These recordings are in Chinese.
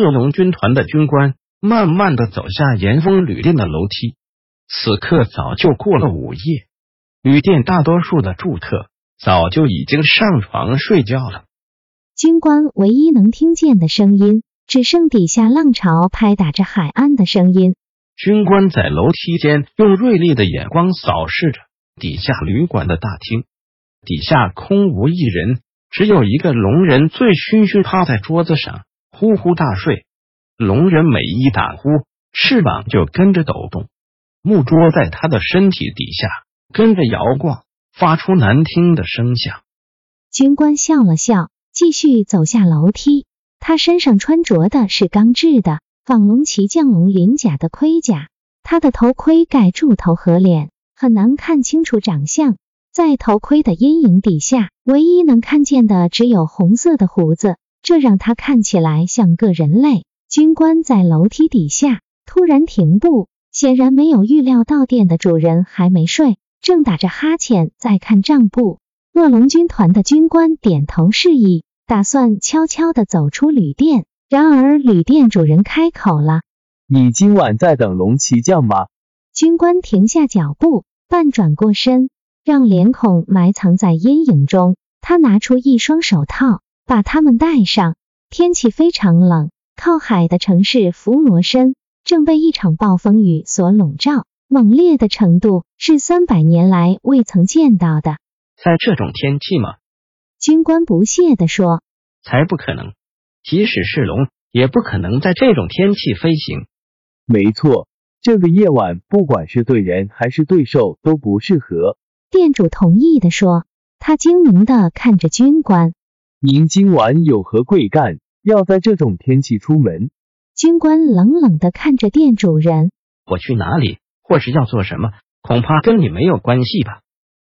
恶龙军团的军官慢慢的走下岩峰旅店的楼梯。此刻早就过了午夜，旅店大多数的住客早就已经上床睡觉了。军官唯一能听见的声音，只剩底下浪潮拍打着海岸的声音。军官在楼梯间用锐利的眼光扫视着底下旅馆的大厅，底下空无一人，只有一个龙人醉醺醺趴在桌子上。呼呼大睡，龙人每一打呼，翅膀就跟着抖动，木桌在他的身体底下跟着摇晃，发出难听的声响。军官笑了笑，继续走下楼梯。他身上穿着的是钢制的仿龙骑将龙鳞甲的盔甲，他的头盔盖住头和脸，很难看清楚长相。在头盔的阴影底下，唯一能看见的只有红色的胡子。这让他看起来像个人类。军官在楼梯底下突然停步，显然没有预料到店的主人还没睡，正打着哈欠在看账簿。恶龙军团的军官点头示意，打算悄悄的走出旅店。然而旅店主人开口了：“你今晚在等龙骑将吗？”军官停下脚步，半转过身，让脸孔埋藏在阴影中。他拿出一双手套。把他们带上。天气非常冷，靠海的城市弗罗申正被一场暴风雨所笼罩，猛烈的程度是三百年来未曾见到的。在这种天气吗？军官不屑地说：“才不可能！即使是龙，也不可能在这种天气飞行。”没错，这个夜晚不管是对人还是对兽都不适合。店主同意的说。他精明的看着军官。您今晚有何贵干？要在这种天气出门？军官冷冷的看着店主人。我去哪里，或是要做什么，恐怕跟你没有关系吧？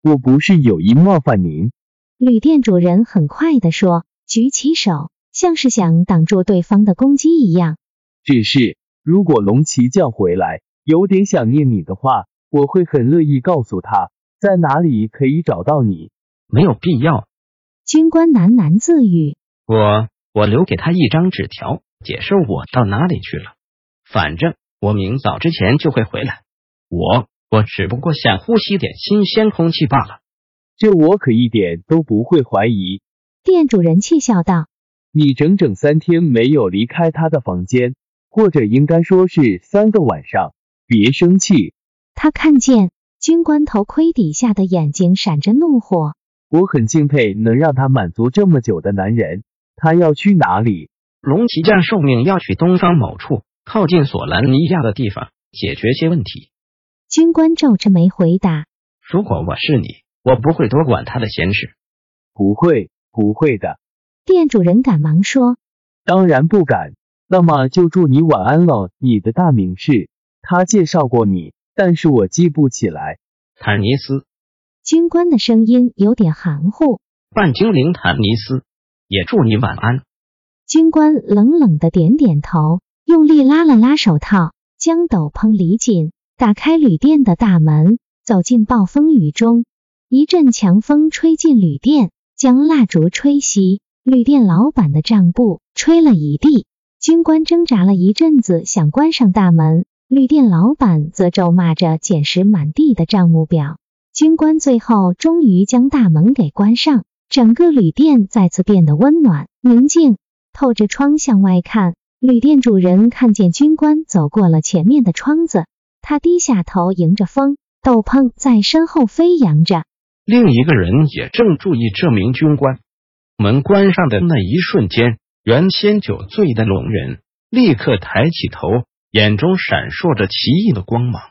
我不是有意冒犯您。旅店主人很快的说，举起手，像是想挡住对方的攻击一样。只是，如果龙骑将回来，有点想念你的话，我会很乐意告诉他，在哪里可以找到你。没有必要。军官喃喃自语：“我我留给他一张纸条，解释我到哪里去了。反正我明早之前就会回来。我我只不过想呼吸点新鲜空气罢了。这我可一点都不会怀疑。”店主人气笑道：“你整整三天没有离开他的房间，或者应该说是三个晚上。别生气。”他看见军官头盔底下的眼睛闪着怒火。我很敬佩能让他满足这么久的男人。他要去哪里？龙骑将受命要去东方某处靠近索兰尼亚的地方解决些问题。军官皱着眉回答：“如果我是你，我不会多管他的闲事。”不会，不会的。店主人赶忙说：“当然不敢。那么就祝你晚安了。你的大名是？他介绍过你，但是我记不起来。”坦尼斯。军官的声音有点含糊。半精灵坦尼斯，也祝你晚安。军官冷冷的点点头，用力拉了拉手套，将斗篷理紧，打开旅店的大门，走进暴风雨中。一阵强风吹进旅店，将蜡烛吹熄，旅店老板的账簿吹了一地。军官挣扎了一阵子，想关上大门，旅店老板则咒骂着捡拾满地的账目表。军官最后终于将大门给关上，整个旅店再次变得温暖宁静。透着窗向外看，旅店主人看见军官走过了前面的窗子，他低下头迎着风，斗篷在身后飞扬着。另一个人也正注意这名军官。门关上的那一瞬间，原先酒醉的龙人立刻抬起头，眼中闪烁着奇异的光芒。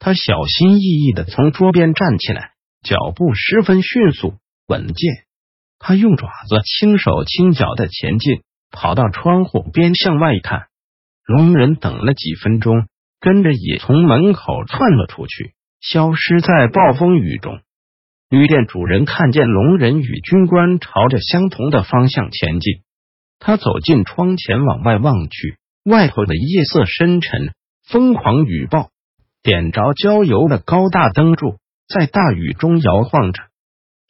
他小心翼翼的从桌边站起来，脚步十分迅速稳健。他用爪子轻手轻脚的前进，跑到窗户边向外看。龙人等了几分钟，跟着也从门口窜了出去，消失在暴风雨中。旅店主人看见龙人与军官朝着相同的方向前进，他走进窗前往外望去，外头的夜色深沉，疯狂雨暴点着焦油的高大灯柱，在大雨中摇晃着。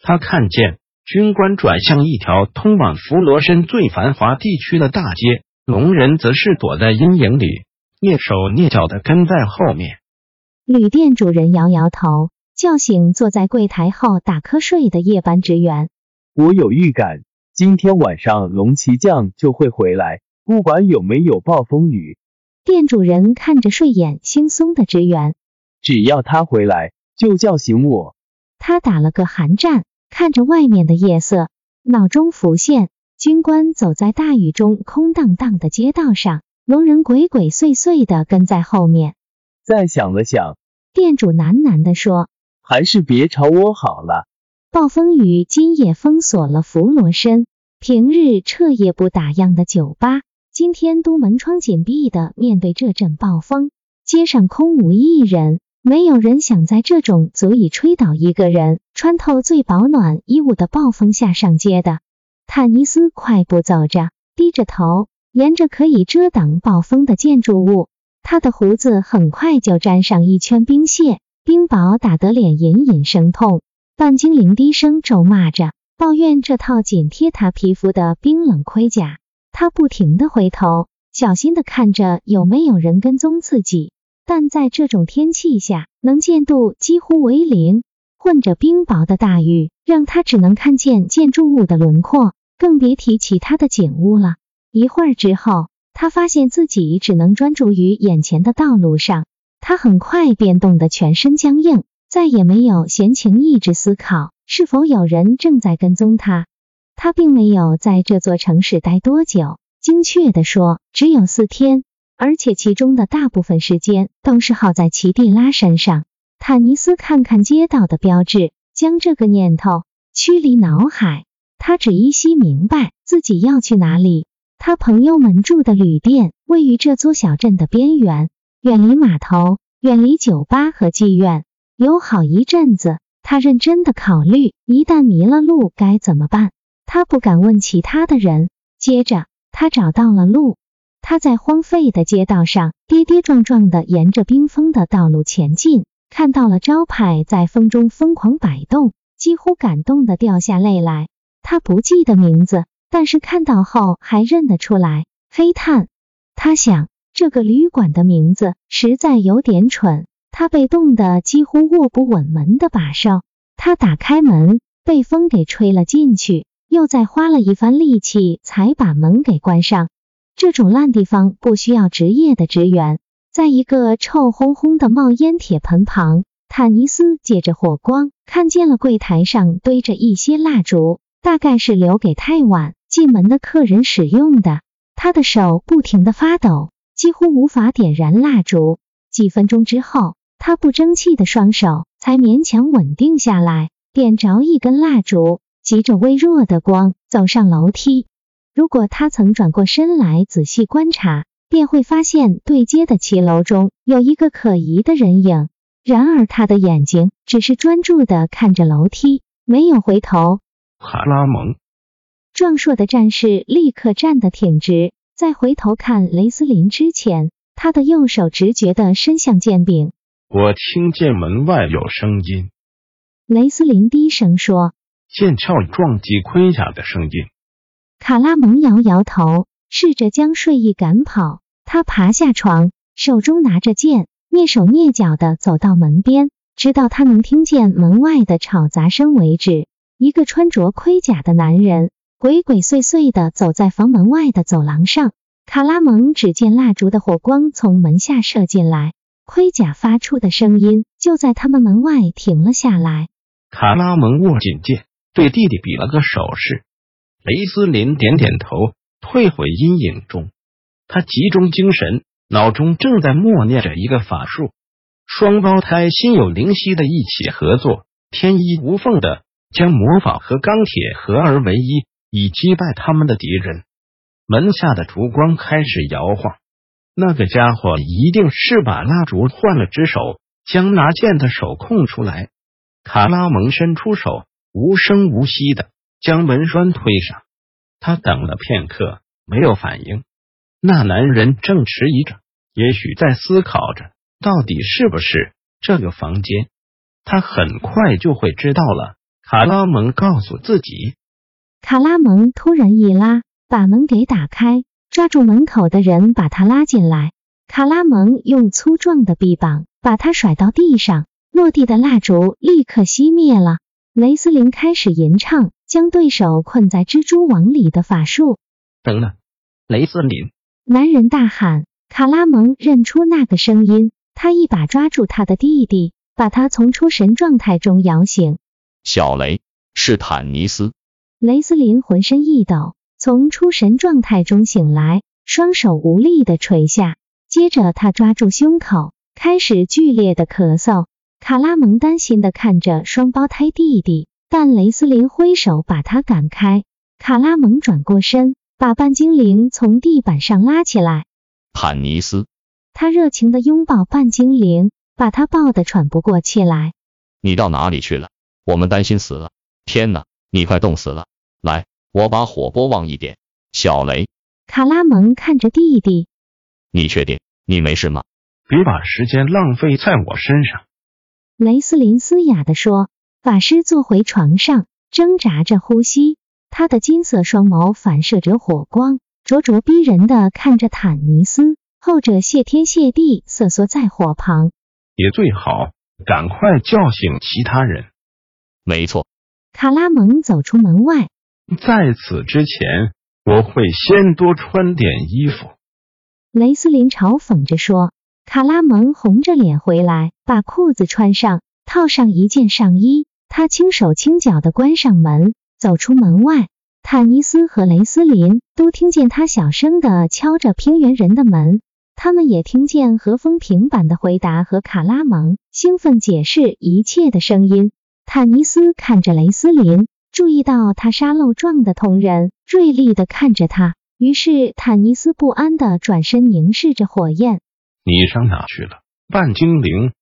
他看见军官转向一条通往弗罗申最繁华地区的大街。龙人则是躲在阴影里，蹑手蹑脚的跟在后面。旅店主人摇摇头，叫醒坐在柜台后打瞌睡的夜班职员。我有预感，今天晚上龙骑将就会回来，不管有没有暴风雨。店主人看着睡眼惺忪的职员，只要他回来，就叫醒我。他打了个寒战，看着外面的夜色，脑中浮现。军官走在大雨中空荡荡的街道上，龙人鬼鬼祟祟的跟在后面。再想了想，店主喃喃的说：“还是别吵我好了。”暴风雨今夜封锁了弗罗申，平日彻夜不打烊的酒吧，今天都门窗紧闭的面对这阵暴风，街上空无一人，没有人想在这种足以吹倒一个人、穿透最保暖衣物的暴风下上街的。坦尼斯快步走着，低着头，沿着可以遮挡暴风的建筑物。他的胡子很快就沾上一圈冰屑，冰雹打得脸隐隐生痛。半精灵低声咒骂着，抱怨这套紧贴他皮肤的冰冷盔甲。他不停的回头，小心的看着有没有人跟踪自己，但在这种天气下，能见度几乎为零。混着冰雹的大雨，让他只能看见建筑物的轮廓。更别提其他的景物了。一会儿之后，他发现自己只能专注于眼前的道路上。他很快便冻得全身僵硬，再也没有闲情逸致思考是否有人正在跟踪他。他并没有在这座城市待多久，精确的说，只有四天，而且其中的大部分时间都是耗在奇蒂拉身上。坦尼斯看看街道的标志，将这个念头驱离脑海。他只依稀明白自己要去哪里。他朋友们住的旅店位于这座小镇的边缘，远离码头，远离酒吧和妓院。有好一阵子，他认真的考虑，一旦迷了路该怎么办。他不敢问其他的人。接着，他找到了路。他在荒废的街道上跌跌撞撞的沿着冰封的道路前进，看到了招牌在风中疯狂摆动，几乎感动的掉下泪来。他不记得名字，但是看到后还认得出来。黑炭，他想这个旅馆的名字实在有点蠢。他被冻得几乎握不稳门的把手。他打开门，被风给吹了进去，又再花了一番力气才把门给关上。这种烂地方不需要职业的职员。在一个臭烘烘的冒烟铁盆旁，坦尼斯借着火光看见了柜台上堆着一些蜡烛。大概是留给太晚进门的客人使用的。他的手不停的发抖，几乎无法点燃蜡烛。几分钟之后，他不争气的双手才勉强稳定下来，点着一根蜡烛，急着微弱的光走上楼梯。如果他曾转过身来仔细观察，便会发现对街的骑楼中有一个可疑的人影。然而他的眼睛只是专注的看着楼梯，没有回头。卡拉蒙，壮硕的战士立刻站得挺直，在回头看雷斯林之前，他的右手直觉的伸向剑柄。我听见门外有声音，雷斯林低声说：“剑鞘撞击盔甲的声音。”卡拉蒙摇摇头，试着将睡意赶跑。他爬下床，手中拿着剑，蹑手蹑脚地走到门边，直到他能听见门外的吵杂声为止。一个穿着盔甲的男人鬼鬼祟祟的走在房门外的走廊上。卡拉蒙只见蜡烛的火光从门下射进来，盔甲发出的声音就在他们门外停了下来。卡拉蒙握紧剑，对弟弟比了个手势。雷斯林点点头，退回阴影中。他集中精神，脑中正在默念着一个法术。双胞胎心有灵犀的一起合作，天衣无缝的。将魔法和钢铁合而为一，以击败他们的敌人。门下的烛光开始摇晃。那个家伙一定是把蜡烛换了只手，将拿剑的手空出来。卡拉蒙伸出手，无声无息的将门栓推上。他等了片刻，没有反应。那男人正迟疑着，也许在思考着，到底是不是这个房间。他很快就会知道了。卡拉蒙告诉自己。卡拉蒙突然一拉，把门给打开。抓住门口的人，把他拉进来。卡拉蒙用粗壮的臂膀把他甩到地上，落地的蜡烛立刻熄灭了。雷斯林开始吟唱将对手困在蜘蛛网里的法术。等等，雷斯林！男人大喊。卡拉蒙认出那个声音，他一把抓住他的弟弟，把他从出神状态中摇醒。小雷，是坦尼斯。雷斯林浑身一抖。从出神状态中醒来，双手无力的垂下，接着他抓住胸口，开始剧烈的咳嗽。卡拉蒙担心的看着双胞胎弟弟，但雷斯林挥手把他赶开。卡拉蒙转过身，把半精灵从地板上拉起来。坦尼斯，他热情的拥抱半精灵，把他抱得喘不过气来。你到哪里去了？我们担心死了。天哪，你快冻死了！来。我把火拨旺一点，小雷。卡拉蒙看着弟弟，你确定你没事吗？别把时间浪费在我身上。雷斯林嘶哑地说。法师坐回床上，挣扎着呼吸，他的金色双眸反射着火光，灼灼逼人的看着坦尼斯。后者谢天谢地瑟缩在火旁。也最好赶快叫醒其他人。没错。卡拉蒙走出门外。在此之前，我会先多穿点衣服。雷斯林嘲讽着说。卡拉蒙红着脸回来，把裤子穿上，套上一件上衣。他轻手轻脚的关上门，走出门外。坦尼斯和雷斯林都听见他小声的敲着平原人的门，他们也听见和风平板的回答和卡拉蒙兴奋解释一切的声音。坦尼斯看着雷斯林。注意到他沙漏状的瞳仁锐利的看着他，于是坦尼斯不安的转身凝视着火焰。你上哪去了，半精灵？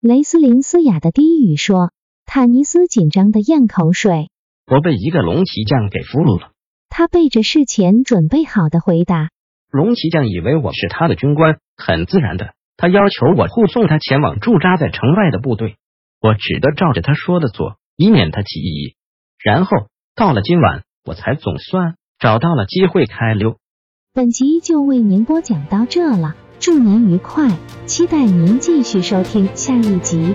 雷斯林嘶哑的低语说。坦尼斯紧张的咽口水。我被一个龙骑将给俘虏了。他背着事前准备好的回答。龙骑将以为我是他的军官，很自然的，他要求我护送他前往驻扎在城外的部队。我只得照着他说的做，以免他起疑。然后到了今晚，我才总算找到了机会开溜。本集就为您播讲到这了，祝您愉快，期待您继续收听下一集。